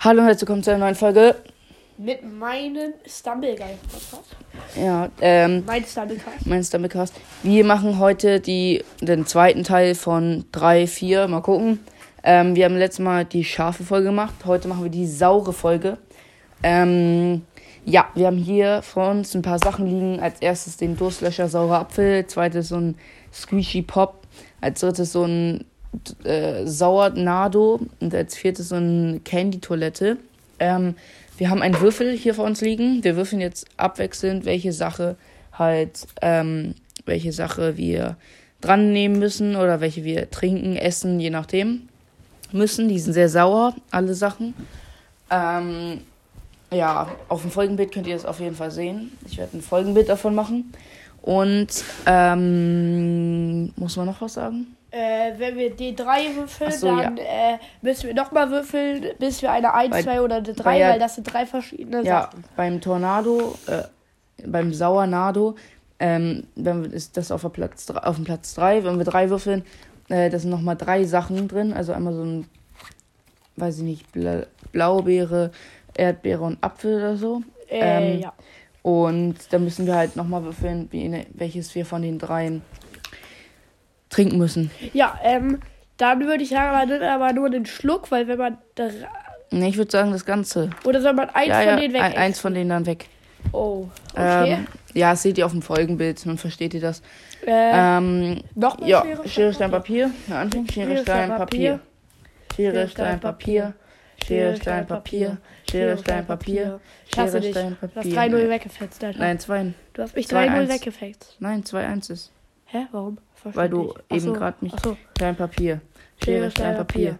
Hallo und herzlich willkommen zu einer neuen Folge. Mit meinem Stumbleguy-Podcast. Ja, ähm, Mein Stumblecast. mein Stumblecast. Wir machen heute die, den zweiten Teil von 3, 4. Mal gucken. Ähm, wir haben letztes Mal die scharfe Folge gemacht. Heute machen wir die saure Folge. Ähm, ja, wir haben hier vor uns ein paar Sachen liegen. Als erstes den Durstlöscher saurer Apfel. Zweites so ein Squishy Pop. Als drittes so ein äh, Sauernado. Und als viertes so ein Candy-Toilette. Ähm, wir haben einen Würfel hier vor uns liegen. Wir würfeln jetzt abwechselnd, welche Sache halt, ähm, welche Sache wir dran nehmen müssen oder welche wir trinken, essen, je nachdem müssen. Die sind sehr sauer, alle Sachen. Ähm, ja, auf dem Folgenbild könnt ihr das auf jeden Fall sehen. Ich werde ein Folgenbild davon machen. Und ähm, muss man noch was sagen? Äh, wenn wir D3 würfeln, so, dann äh, müssen wir nochmal würfeln, bis wir eine 1, Bei- 2 oder eine 3, bei ja- weil das sind drei verschiedene Ja, Sachen. beim Tornado, äh, beim Sauernado, ähm, wenn wir, ist das auf, der Platz, auf dem Platz 3. Wenn wir drei würfeln, äh, da sind nochmal drei Sachen drin. Also einmal so ein, weiß ich nicht, Bla Blaubeere, Erdbeere und Apfel oder so. Äh, Ähm, ja. Und da müssen wir halt nochmal würfeln, wie, welches wir von den dreien trinken müssen. Ja, ähm, dann würde ich sagen, man nimmt aber nur den Schluck, weil wenn man. Nee, ich würde sagen, das Ganze. Oder soll man eins ja, von ja, denen weg? ein, eins von denen dann weg. Oh, okay. Ähm, ja, das seht ihr auf dem Folgenbild, dann versteht ihr das. äh, Ähm, Nochmal ja, Schere, Schere, Stein, Papier. Ja, Anfang. Schere, Stein, Papier. Schere, Stein, Papier. Schere, Stein, Papier. Schere, Stein, Papier. Schere. Stein, Du hast Papier. 3-0 weggefetzt, Alter. Nein, 2. Du hast mich 2-1. 3-0 weggefetzt. Nein, 2-1 ist. Hä, warum? Weil du nicht. Ach eben so, gerade. Ach so. Stein, Papier. Schere, Stein, Papier.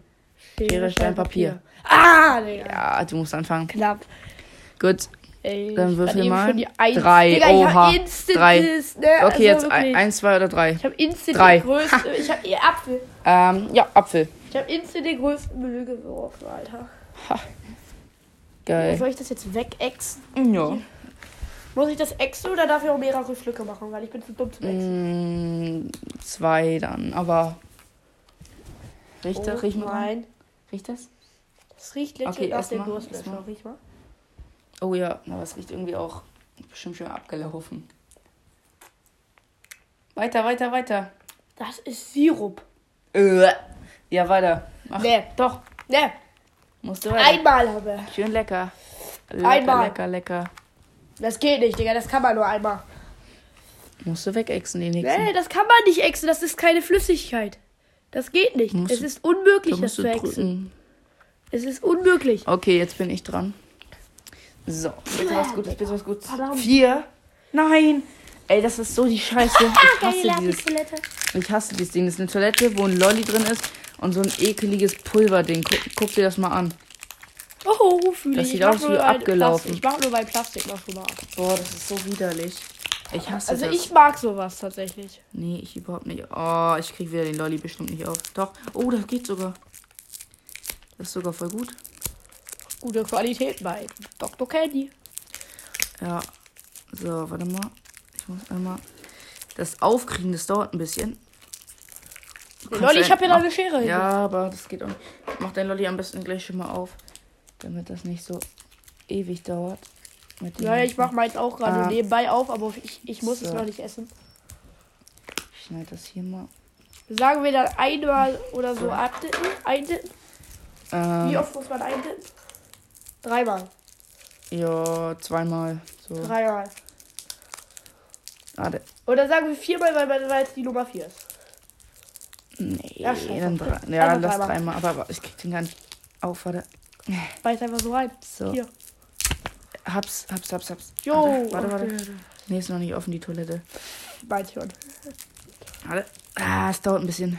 Schere, Stein, Papier. Ah, Digga. Ja, du musst anfangen. Knapp. Gut. Ey, Dann würfel mal. die Eins. Drei. Digga, Oha. Drei. ne? Okay, also jetzt wirklich. 1, 2 oder 3. Ich hab instant Drei. den größten. Ich hab ihr Apfel. Ähm, ja, Apfel. Ich hab instant den größten Müll geworfen, Alter. Geil. Soll ich das jetzt wegexen? Ja. Muss ich das exen oder darf ich auch mehrere Schlücke machen? Weil ich bin zu dumm zum Exen. Mm, zwei dann, aber. Riecht das? Oh, Riech mal dran. Nein. Riecht das? Das riecht legit Okay, nach dem Durstlöscher. Riech mal. Oh ja, aber es riecht irgendwie auch bestimmt schon abgelaufen. Weiter, weiter, weiter. Das ist Sirup. Äh. Ja, weiter. Mach. Nee, doch. Nee. Musst du weiter. Einmal habe. Schön lecker. Lecker, Einmal. lecker, lecker. Das geht nicht, Digga. Das kann man nur einmal. Musst du wegexen, die nächsten. Nee, das kann man nicht exen. Das ist keine Flüssigkeit. Das geht nicht. Musst es ist unmöglich, da das zu exen. Es ist unmöglich. Okay, jetzt bin ich dran. So, bitte was Gutes, bitte was Gutes. Verdammt. Vier. Nein. Ey, das ist so die Scheiße. Ich hasse dieses, ich hasse dieses Ding. Das ist eine Toilette, wo ein Lolli drin ist und so ein ekeliges Pulverding. Guck, guck dir das mal an. Oh, fühle Das ich. sieht aus nur wie abgelaufen. Plastik. Ich mach nur bei Plastik noch schon mal ab. Boah, das ist so widerlich. Ich hasse Also das. ich mag sowas tatsächlich. Nee, ich überhaupt nicht. Oh, ich krieg wieder den Lolli bestimmt nicht auf. Doch. Oh, das geht sogar. Das ist sogar voll gut. Gute Qualität bei Dr. Candy. Ja. So, warte mal. Ich muss einmal. Das Aufkriegen, das dauert ein bisschen. Lolli, ich habe hier noch eine Schere. Ja, aber das geht auch nicht. Mach dein Lolli am besten gleich schon mal auf. Damit das nicht so ewig dauert. Ja, ich mach meins auch gerade Ah. nebenbei auf, aber ich, ich muss es So. noch nicht essen. Ich schneide das hier mal. Sagen wir dann einmal oder so abdippen, eindippen. Ähm, Wie oft muss man eindippen? Dreimal. Ja, zweimal. So. Dreimal. Warte. Oder sagen wir viermal, weil, weil weil es die Nummer vier ist. Nee, Ja, dann drei. Ja, lass dreimal. dreimal. Aber, aber ich krieg den gar nicht auf. Warte. Beiß einfach so rein. So. Hier. Hab's, hab's, hab's, hab's. Jo. Warte, warte, warte. okay. Nee, ist noch nicht offen, die Toilette. Meins schon. Warte. Ah, es dauert ein bisschen.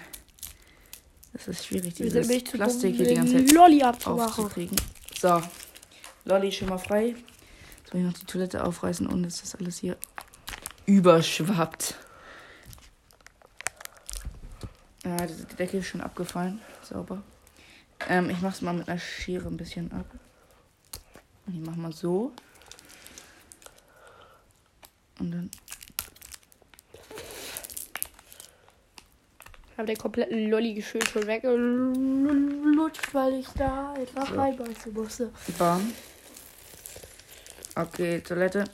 Das ist schwierig, Wir dieses Plastik hier die ganze Zeit Lolli aufzukriegen. So. Lolli schon mal frei. Jetzt will ich noch die Toilette aufreißen und es ist alles hier überschwappt. Ja, der Deckel ist schon abgefallen. Sauber. Ähm, ich mach's mal mit einer Schere ein bisschen ab. Und ich mach mal so. Und dann. habe den kompletten Lolli geschüttelt schon weggelutscht, weil ich da einfach So. reinbeißen musste. Bam. Okay, Toilette.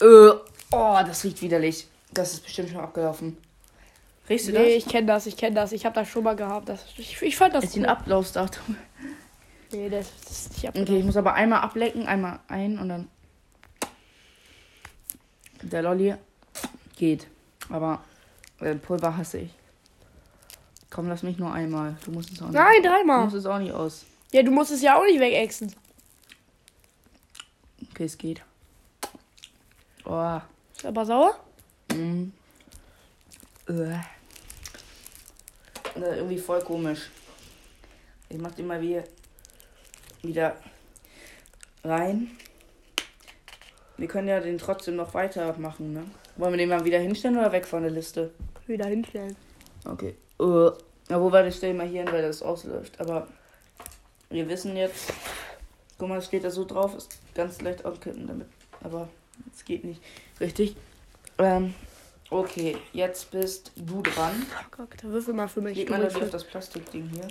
Äh, oh, das riecht widerlich. Das ist bestimmt schon abgelaufen. Riechst du Nee, ich kenne das, ich kenne das. Ich habe das schon mal gehabt. Das, ich, ich fand das? das Ist ein cool. Ablaufsdatum. Nee, das, das ist nicht Okay, ich muss aber einmal ablecken, einmal ein und dann. Der Lolli geht. Aber äh, Pulver hasse ich. Komm, lass mich nur einmal. Du musst es auch nicht. Nein, Du dreimal. musst es auch nicht aus. Ja, du musst es ja auch nicht wegexen. Okay, es geht. Oh. Ist aber sauer? Mm. Äh. Das ist irgendwie voll komisch. Ich mach den mal wieder, wieder rein. Wir können ja den trotzdem noch weitermachen, ne? Wollen wir den mal wieder hinstellen oder weg von der Liste? Wieder hinstellen. Okay. Uh. Ja, wo war das stellen wir hier hin, weil das ausläuft. Aber wir wissen jetzt. Guck mal, es steht da so drauf, ist ganz leicht auskippen damit. Aber es geht nicht. Richtig. Ähm. Okay, jetzt bist du dran. Oh Gott, da würfel mal für mich. Leg Du mal das auf das Plastikding hier.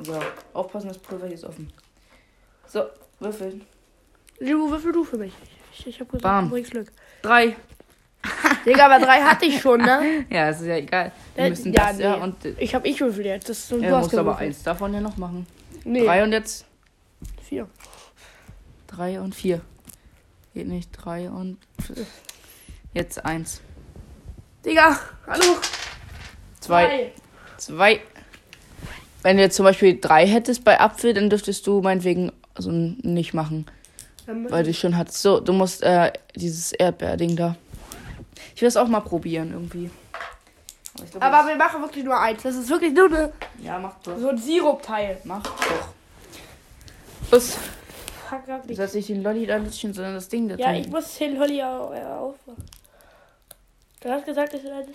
So, aufpassen, das Pulver hier ist offen. So, würfeln. Du würfel du für mich. Ich, ich hab gesagt, Bam. du bringst Glück. Drei. Digga, aber drei hatte ich schon, ne? Ja, es ist ja egal. Wir Äh, müssen ja, das ja nee. und. Ich hab ich würfel jetzt. Das Er du hast muss aber gewürfelt. eins davon ja noch machen. Nee, Drei und jetzt vier. drei und vier. Geht nicht. Drei und. Jetzt eins. Digga, hallo. Zwei. Zwei. Wenn du jetzt zum Beispiel drei hättest bei Apfel, dann dürftest du meinetwegen so nicht machen. Weil du schon hattest. So, du musst äh, dieses Erdbeerding da. Ich will das auch mal probieren irgendwie. Aber, glaub, Aber das- wir machen wirklich nur eins. Das ist wirklich nur eine, ja, mach doch. so ein Sirupteil. Mach doch. Los. Fuck, nicht. sollst nicht den Lolli da lutschen, sondern das Ding da Ja, drin. ich muss den Lolli au- äh, aufmachen. Du hast gesagt, dass du das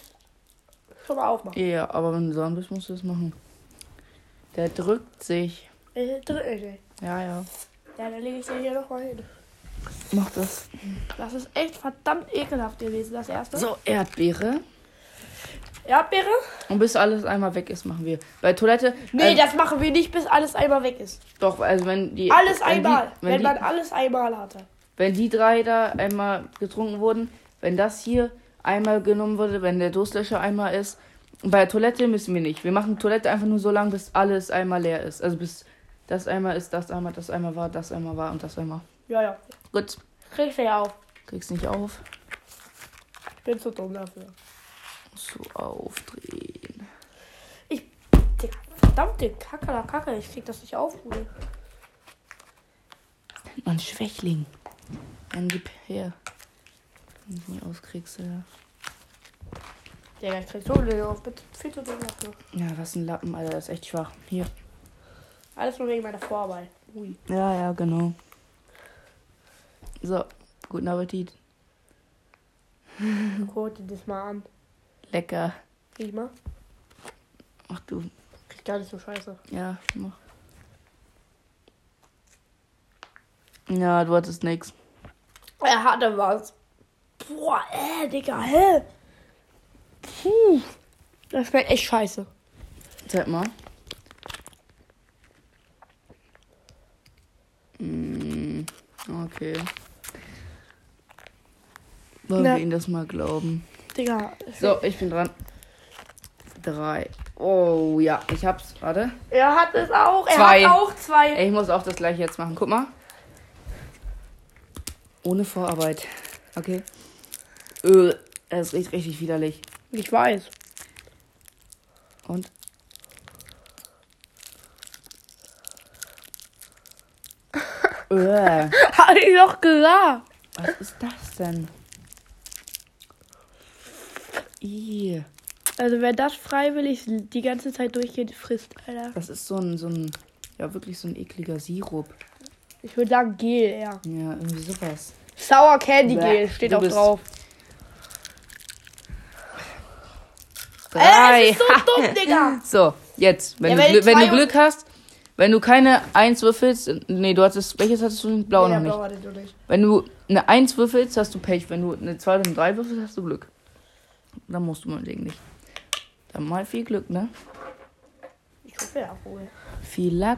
schon mal aufmachen. Ja, aber wenn du dran bist, musst du das machen. Der drückt sich. Äh, dr- äh, Ja, ja. Ja, dann lege ich den hier nochmal hin. Mach das. Das ist echt verdammt ekelhaft gewesen, das erste. So, Erdbeere. Erdbeere? Und bis alles einmal weg ist, machen wir. Bei Toilette. Nee, ähm, das machen wir nicht, bis alles einmal weg ist. Doch, also wenn die. Alles wenn einmal. Die, wenn wenn, man die, alles einmal hatte. wenn die drei da einmal getrunken wurden, wenn das hier einmal genommen wurde, wenn der Durstlöscher einmal ist. Bei Toilette müssen wir nicht. Wir machen Toilette einfach nur so lange, bis alles einmal leer ist. Also bis das einmal ist, das einmal, das einmal war, das einmal war und das einmal. Ja, ja. Gut. Kriegst du ja auf. Kriegst nicht auf. Ich bin zu dumm dafür. So aufdrehen. Digga, verdammte Kacke, da Kacke. Ich krieg das nicht auf, Bruder. Nennt man Schwächling. Dann gib her. Wenn du nicht auskriegst, ja. Digga, ich krieg so nicht auf. Bin viel zu dumm dafür. Ja, was ein Lappen, Alter, das ist echt schwach. Hier. Alles nur wegen meiner Vorarbeit. Ui. Ja, ja, genau. So, guten Appetit. Guck dir das mal an. Lecker. Riech mal. Ach du, Riecht gar nicht so scheiße. ja, mach. Ja, du hattest nix. Er hatte was. Boah, äh, Digga, hä? Puh. Das schmeckt echt scheiße. Zeig mal. Mm, okay. Wollen Na. wir ihnen das mal glauben? Digga. So, ich bin dran. Drei. Oh ja, ich hab's. Warte. Er hat es auch. Er Zwei. hat auch zwei. Ey, ich muss auch das gleiche jetzt machen. Guck mal. Ohne Vorarbeit. Okay. Es riecht richtig widerlich. Ich weiß. Und? Öh, Hab ich doch gesagt. was ist das denn? Ih, Also wer das freiwillig die ganze Zeit durchgeht, frisst, Alter. das ist so ein, so ein, ja wirklich so ein ekliger Sirup. Ich würde sagen Gel, ja. Ja, irgendwie sowas. Sour Candy Gel steht auch drauf. Drei. Äh, das ist so dumm, Digga. So, jetzt, wenn, Ja, du, wenn du Glück hast, wenn du keine Eins würfelst, nee, du hattest, welches hattest du? Blau Nee, noch nicht. Blau hatte du nicht. Wenn du eine Eins würfelst, hast du Pech. Wenn du eine Zwei oder eine Drei würfelst, hast du Glück. Dann musst du meinetwegen nicht. Dann mal viel Glück, ne? Ich hoffe ja wohl. Viel Lack.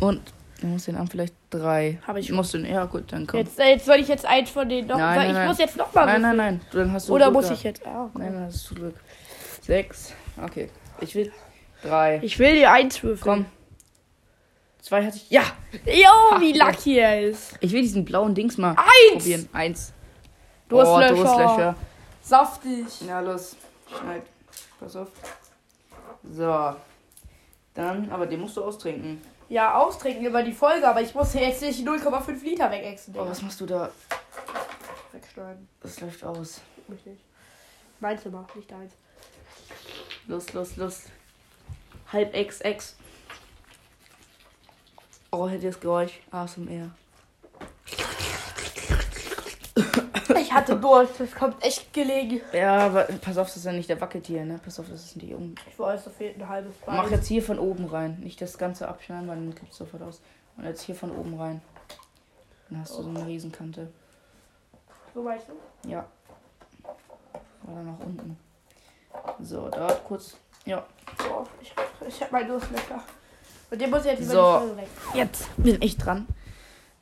Und du musst den Arm vielleicht drei. Hab ich musst den, ja gut, dann komm. Jetzt, äh, jetzt soll ich jetzt eins von den noch. Nein, nein, ich nein. muss jetzt noch mal Nein, nein, würfeln. nein. Du, dann hast du Oder Glück muss ich jetzt. Ah, okay. Nein, dann hast du Glück. Sechs. Okay. Ich will drei. Ich will die eins würfeln. Komm. Zwei hatte ich. Ja! Jo, wie lucky er ist. Ich will diesen blauen Dings mal Eins! probieren. Eins. Durstlöcher. Oh, Durstlöcher. Saftig. Ja, los. Schneid. Pass auf. So. Dann, aber den musst du austrinken. Ja, austrinken über die Folge, aber ich muss jetzt nicht 0,5 Liter wegexen. Oh, was machst du da? Wegschneiden. Das läuft aus. Nicht. Mein Zimmer, nicht deins. Los, los, los. Halb XX. Oh, hätte das Geräusch. ASMR. Ich hatte Durst, das kommt echt gelegen. Ja, aber pass auf, das ist ja nicht der wackelt hier, ne? Pass auf, das ist nicht um. Ich weiß, da fehlt ein halbes Bein. Mach jetzt hier von oben rein. Nicht das Ganze abschneiden, weil dann kippt es sofort aus. Und jetzt hier von oben rein. Dann hast du so eine Riesenkante. So weißt du? Ja. Oder nach unten. So, da kurz. Ja. So, ich, ich hab meinen Durstlöcher. Und den muss jetzt über So. die Folge weg. Jetzt bin ich dran.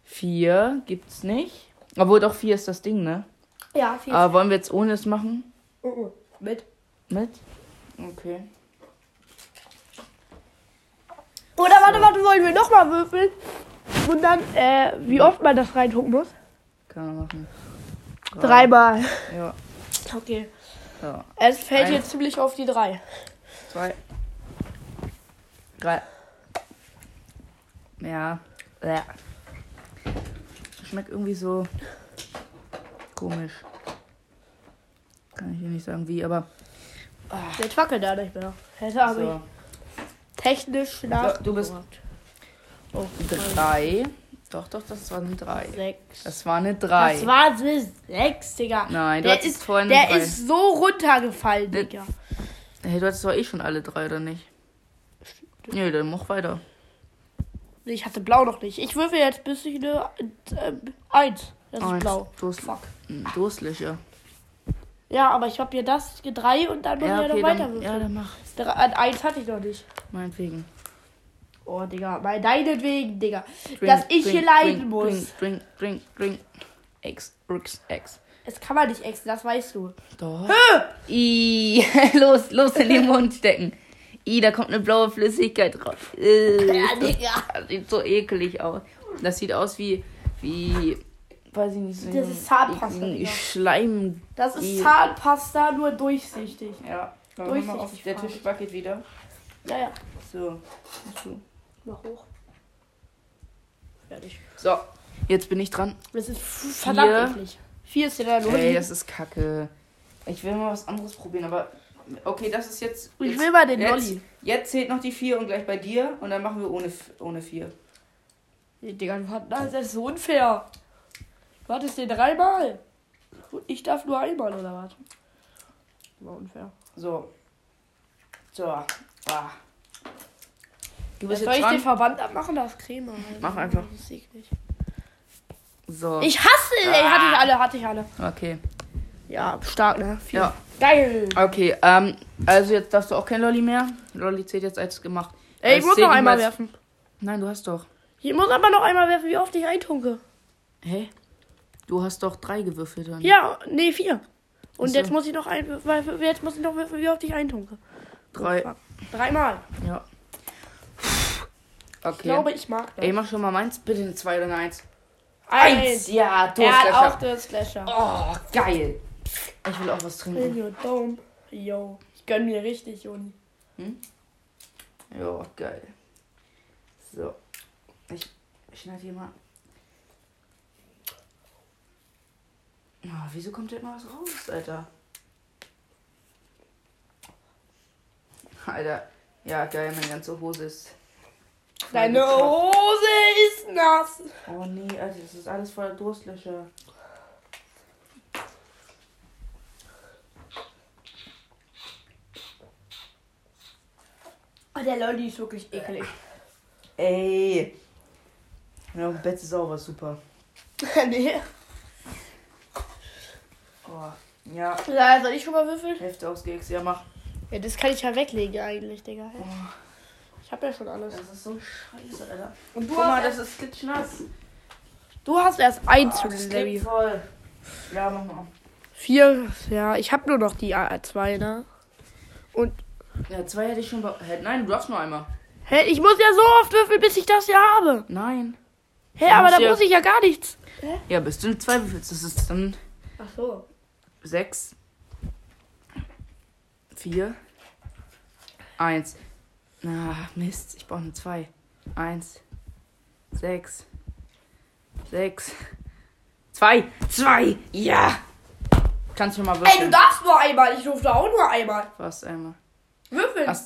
Vier gibt's nicht. Obwohl doch vier ist das Ding, ne? Ja, viel. Aber wollen wir jetzt ohne es machen? Uh, uh. Mit. Mit? Okay. Oder warte, warte, wollen wir nochmal würfeln? Und dann, äh, wie oft man das reintunken muss? Kann man machen. Drei. Dreimal. Ja. Okay. So. Es fällt Eins. jetzt ziemlich auf die drei. Zwei. Drei. Ja. Ja. Schmeckt irgendwie so komisch. Kann ich hier nicht sagen wie, aber. Jetzt wackelt er nicht mehr. Hätte aber So. technisch nach. du bist- Oh, Drei. Doch, doch, das war eine drei. Sechs. Das war eine drei. Das war eine sechs, Digga. Nein, der ist, vorhin Der drei. ist so runtergefallen, Ne- Digga. Hey, du hattest doch eh schon alle drei, oder nicht? Nö, dann mach weiter. Nee, Ich hatte blau noch nicht. Ich würfel jetzt bis ich eine äh, eins. Das ist Eins. blau. Durst, Fuck. Hm, Durstlöcher. Ja, aber ich habe hier das drei und dann muss Ja, ich ja okay, noch weiter dann, ja, dann mach. Drei- an eins hatte ich noch nicht. Meinetwegen. Oh, Digga. Bei deinetwegen, Digga. Drink, Dass ich drink, hier leiden drink, muss. Drink, drink, drink, drink. X, X, X. Das kann man nicht exen, das weißt du. Doch. I, los, los in den Mund stecken. I, da kommt eine blaue Flüssigkeit raus. Äh, Ja, Digga. das sieht so ekelig aus. Das sieht aus wie, wie, weiß ich nicht, so Das ist Zahnpasta, Digga. Schleim. Das ist I. Zahnpasta, nur durchsichtig. Ja, Durchsichtig mal auf. Der. Tisch wackelt wieder. Ja, ja. So. so. Mach hoch. Fertig. So, jetzt bin ich dran. Das ist verdammt eklig. Vier ist ja der Ey, Lolli. das ist kacke. Ich will mal was anderes probieren, aber okay, das ist jetzt. Ich jetzt, will mal den jetzt, Lolli. Jetzt zählt noch die vier und gleich bei dir und dann machen wir ohne, ohne vier. Nee, Digga, das ist so unfair. Du hattest den dreimal. Und ich darf nur einmal, oder was? War unfair. So. So. Ah. Du bist Soll ich den. Verband abmachen? Das ist Creme. Mach einfach. So. Ich hasse, ey, hatte ich alle, hatte ich alle. Okay. Ja, stark, ne? Vier. Ja. Geil. Okay, ähm, also jetzt darfst du auch kein Lolli mehr. Lolli zählt jetzt als gemacht. Ey, ich Es muss noch einmal als- werfen. Nein, du hast doch. Ich muss aber noch einmal werfen, wie oft ich eintunke. Hä? Du hast doch drei gewürfelt dann. Ja, nee, vier. Und so. jetzt muss ich noch ein, jetzt muss ich noch würfeln, wie oft ich eintunke. Drei. Dreimal. Ja. Ich Okay. glaube, ich mag das. Ey, mach schon mal meins. Bitte eine zwei oder eine eins. Eins. Ja, Er hat auch das Slasher. Oh, geil. Ich will auch was In trinken. dome. Yo. Ich gönn mir richtig, Juni. Ja, geil. So. Ich schneide hier mal. Ah, wieso kommt da immer was raus, Alter? Alter. Ja, geil, meine ganze Hose ist. Deine gekratzt. Hose ist nass. Oh nee, Alter, das ist alles voller Durstlöcher. Oh, der Lolli ist wirklich ekelig. Ey. Ja, Bett ist auch was super. nee. Oh, ja, Ja, soll ich schon mal würfeln? Hälfte ausgehext. Ja, mach. Ja, das kann ich ja weglegen eigentlich, Digga. Hä? Ich hab ja schon alles. Das ist so scheiße, Alter. Und du Guck mal, hast, das ist klitschnass. du hast erst eins Ah, das Larry. voll. Ja, mach mal. Vier, ja, ich hab nur noch die A2, ne? Und, Ja, zwei hätte ich schon. Hä, Nein, du darfst nur einmal. hä, ich muss ja so oft würfeln, bis ich das ja habe. Nein. Hä, aber da ja- muss ich ja gar nichts. Ja, bis du zwei würfelst. Das ist dann Ach so. sechs, vier, eins. Na, Mist, ich brauche eine zwei. Eins, sechs, sechs, zwei, zwei, ja! Kannst du mal Ey, würfeln? du darfst nur einmal. Ich durfte auch nur einmal. Was einmal? Würfeln. Ach,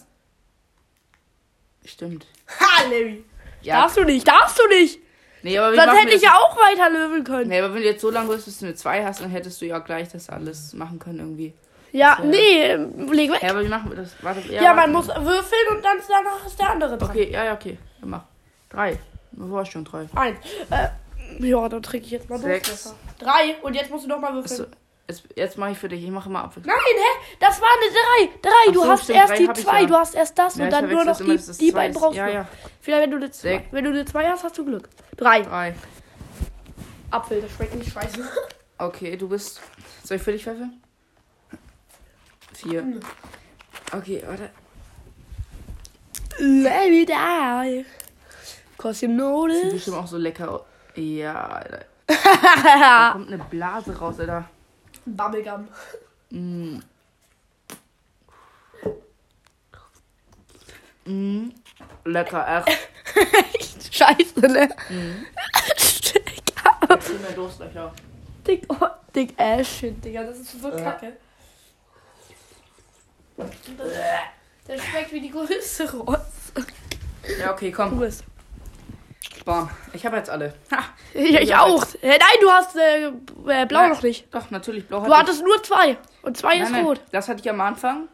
Stimmt. Ha, Larry. Ja. Darfst du nicht, darfst du nicht. Nee, aber Sonst hätte ich ja auch weiter löwen können. Nee, aber wenn du jetzt so lange bist, bis du eine 2 hast, dann hättest du ja gleich das alles machen können irgendwie. Ja, Ja. nee, leg weg. Ja, aber wie machen wir das? Warte, Ja, man warte. muss würfeln und dann danach ist der andere dran. Okay, ja, ja, okay. Dann mach. Drei. Du warst schon drei. Eins. Äh, ja, dann trinke ich jetzt mal Sechs. Drei. Und jetzt musst du noch mal würfeln. Achso, jetzt, jetzt mache ich für dich. Ich mache mal ab. Nein, hä? Das war eine drei. Drei. Ach du so, hast stimmt, erst die zwei. ja. Du hast erst das Ja, und dann nur noch immer, die, das ist die beiden brauchst Ja, du. ja. Vielleicht, wenn du eine zwei, wenn du eine zwei hast, hast du Glück. Drei. Drei. Apfel, das schmeckt nicht scheiße. Okay, du bist. Soll ich für dich pfeffeln? Vier. Hm. Okay, warte. Let me die. Cause you know Sieht bestimmt auch so lecker aus. Ja, Alter. Da kommt eine Blase raus, Alter. Bubblegum. Mm. Mm. Lecker, echt. Scheiße, ne? Mhm. Digga. Viel mehr Durstlöcher. Dick, oh, dick ass shit, Digga. Das ist so Äh. kacke. Der schmeckt wie die größte Rotz. Ja, okay, Du komm. bist. Bam. Ich habe jetzt alle. Ha. Ich, ich Ja, auch. Äh, nein, du hast äh, äh, blau Nein. noch nicht. Doch, natürlich, blau Du hatte ich. hattest nur zwei. Und zwei Nein, ist nein, rot. Das hatte ich am Anfang.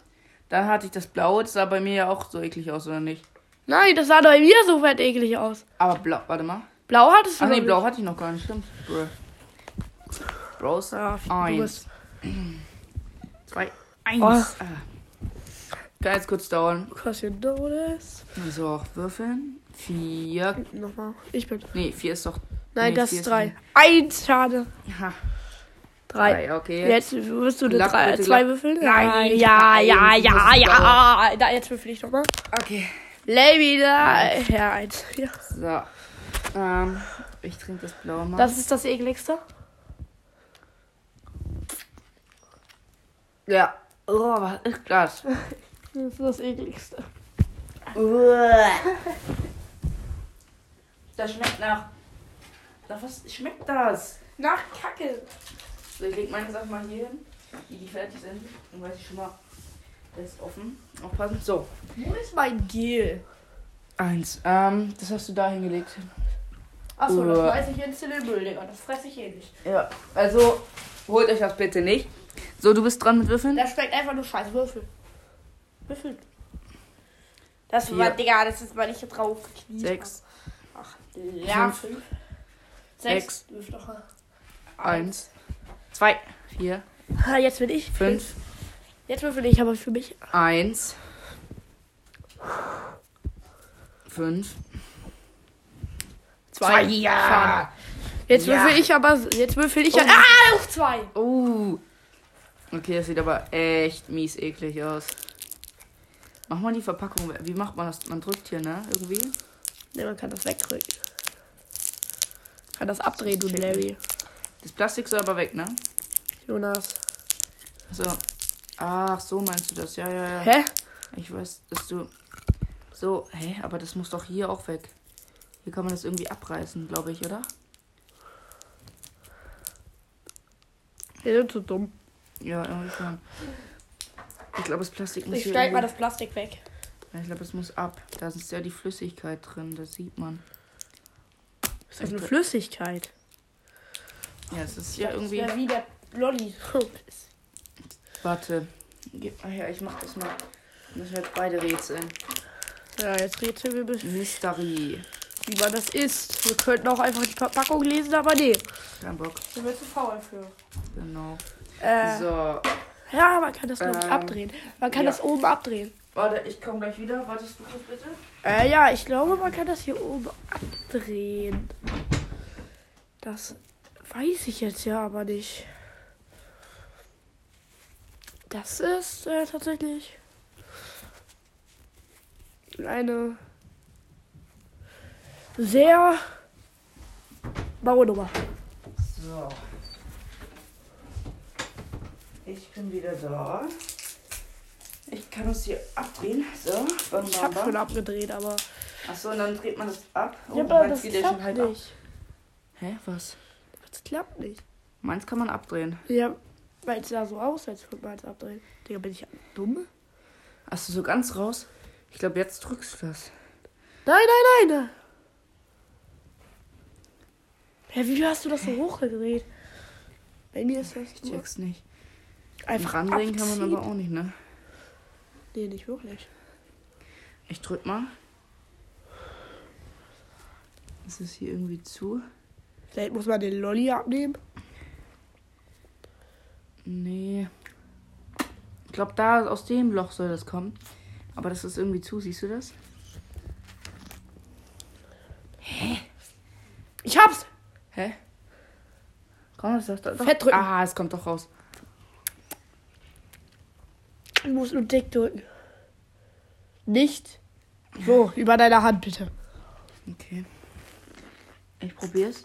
Dann hatte ich das blaue. Das sah bei mir ja auch so eklig aus, oder nicht? Nein, das sah bei mir so fett eklig aus. Aber blau, warte mal. Blau hattest du Ach noch nee, nicht. blau hatte ich noch gar nicht. Stimmt. Bro. Bros. Ja, du Eins. Zwei. Eins. Oh. Ah. Kann jetzt kurz dauern. Cause you know this. So, würfeln. Vier. Nochmal. Ich bin. Nee, vier ist doch. Nein, Nee, das ist drei. Eins, schade. Ha, Drei. drei, okay. Jetzt wirst du Lack, drei, bitte, zwei würfeln? Nein, ja, nein, ja, ja, muss ja. Da, jetzt würfel ich nochmal. Okay. Lady da. Ja, eins. Ja. So. Ähm, ich trinke das blaue mal. Das ist das ekligste. ja. Oh, was ist das? Das ist das ekligste. Das schmeckt nach. Nach was schmeckt das? Nach Kacke. So, ich leg meine Sachen mal hier hin, die, die fertig sind. Dann weiß ich schon mal, der ist offen. Aufpassen. So. Wo ist mein Gel? Eins. Ähm, das hast du da hingelegt. Achso, das Uah. weiß ich jetzt in den Müll, Digga. Das fresse ich eh nicht. Ja. Also, holt euch das bitte nicht. So, du bist dran mit Würfeln? Das schmeckt einfach nur scheiße. Würfel. Würfel. Das Vier. war, Digga, das ist mal nicht drauf. Sechs. Ach, ja. Fünf. Fünf. Sechs. Sechs. Eins. Zwei. Vier. Ah, jetzt bin ich. Fünf. Jetzt würfel ich aber für mich. Eins. Fünf. Zwei. Ja. Schade. Jetzt Ja. würfel ich aber. Jetzt würfel ich. Oh. Ah, auch zwei. Uh. Okay, das sieht aber echt mies eklig aus. Mach mal die Verpackung. Wie macht man das? Man drückt hier, ne? Irgendwie. Ne, man kann das wegdrücken. Kann das abdrehen, du Larry. Das Plastik soll aber weg, ne? Jonas. So. Ach, so meinst du das? Ja, ja, ja. Hä? Ich weiß, dass du. So, hä? Aber das muss doch hier auch weg. Hier kann man das irgendwie abreißen, glaube ich, oder? Wir sind zu dumm. Ja, irgendwie schon. Ich glaube, das Plastik muss Ich hier. schneide mal das Plastik weg. Ja, Ich glaube, das muss ab. Da ist ja die Flüssigkeit drin, das sieht man. Ist das eine Flüssigkeit? Ja, es ist ja irgendwie. Ja, wie der Lolli. Warte. Gib mal her, ich mach das mal. Müssen wir jetzt beide rätseln. Ja, jetzt rätseln wir, bis- Mystery. wie man das isst. Wir könnten auch einfach die Verpackung lesen, aber nee. Kein Bock. Sind wir zu faul für. Genau. Äh, So. Ja, man kann das Ähm, abdrehen. Man kann ja. das oben abdrehen. Warte, ich komme gleich wieder. Wartest du kurz bitte? Äh, ja, ich glaube, man kann das hier oben abdrehen. Das weiß ich jetzt ja aber nicht. Das ist äh, tatsächlich eine sehr baue Nummer. So. Ich bin wieder da. Ich kann es hier abdrehen. So. Bam, Ich habe schon abgedreht, aber. Achso, und dann dreht man das ab. Oh, ja, aber meins das geht ja schon klappt halb ab. nicht. Hä, was? Das klappt nicht. Meins kann man abdrehen. Ja, weil es sah so aus, als würde man es abdrehen. Digga, bin ich dumm? Achso, so ganz raus. Ich glaube, jetzt drückst du das. Nein, nein, nein. Ja, wie hast du das so hochgedreht? Bei mir ist das Ich check's nicht. Einfach Randrehen kann man aber auch nicht, ne? Nee, nicht wirklich. Ich drück mal. Ist es hier irgendwie zu? Vielleicht muss man den Lolli abnehmen. Nee. Ich glaube, da aus dem Loch soll das kommen. Aber das ist irgendwie zu, siehst du das? Ich hab's! Hä? Komm, das ist doch, doch. Fett drücken. Ah, es kommt doch raus. Ich muss nur dick drücken. Nicht so, über deine Hand bitte. Okay. Ich probier's.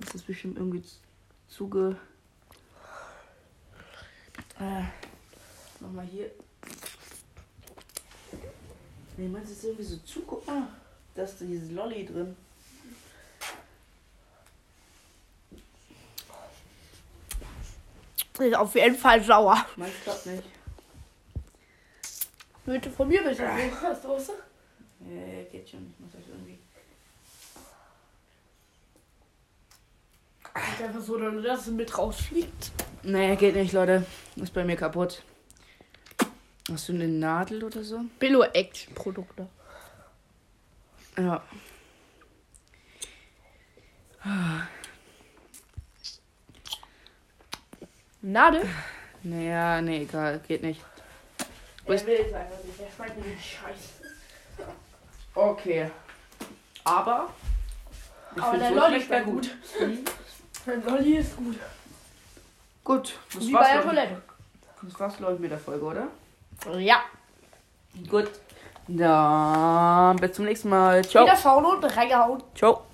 Das ist bestimmt irgendwie zuge. Äh, nochmal hier. Nee, meinst du, ist irgendwie so zu? Mal. Da ist dieses Lolli drin. Ist auf jeden Fall sauer. Meins klappt nicht. Bitte von mir bitte. Hast du was? Ja, ja, geht schon. Ich muss das irgendwie. Ist einfach so, dass es mit rausfliegt. Nee, geht nicht, Leute. Ist bei mir kaputt. Hast du eine Nadel oder so? Billo Action Produkte. Ja. Nadel? Naja, nee, egal. Geht nicht. Er will es einfach nicht. Er schmeckt mir den Scheiß. Okay. Aber. ich Aber find der Lolli schmeckt er schmeckt gut. Mhm. Der Lolli ist gut. Gut. Das Wie bei war's, der glaub ich. Toilette. Das war's, glaube ich, mit der Folge, oder? Ja. Gut. Dann bis zum nächsten Mal. Ciao. Wieder faul und reingehauen. Ciao.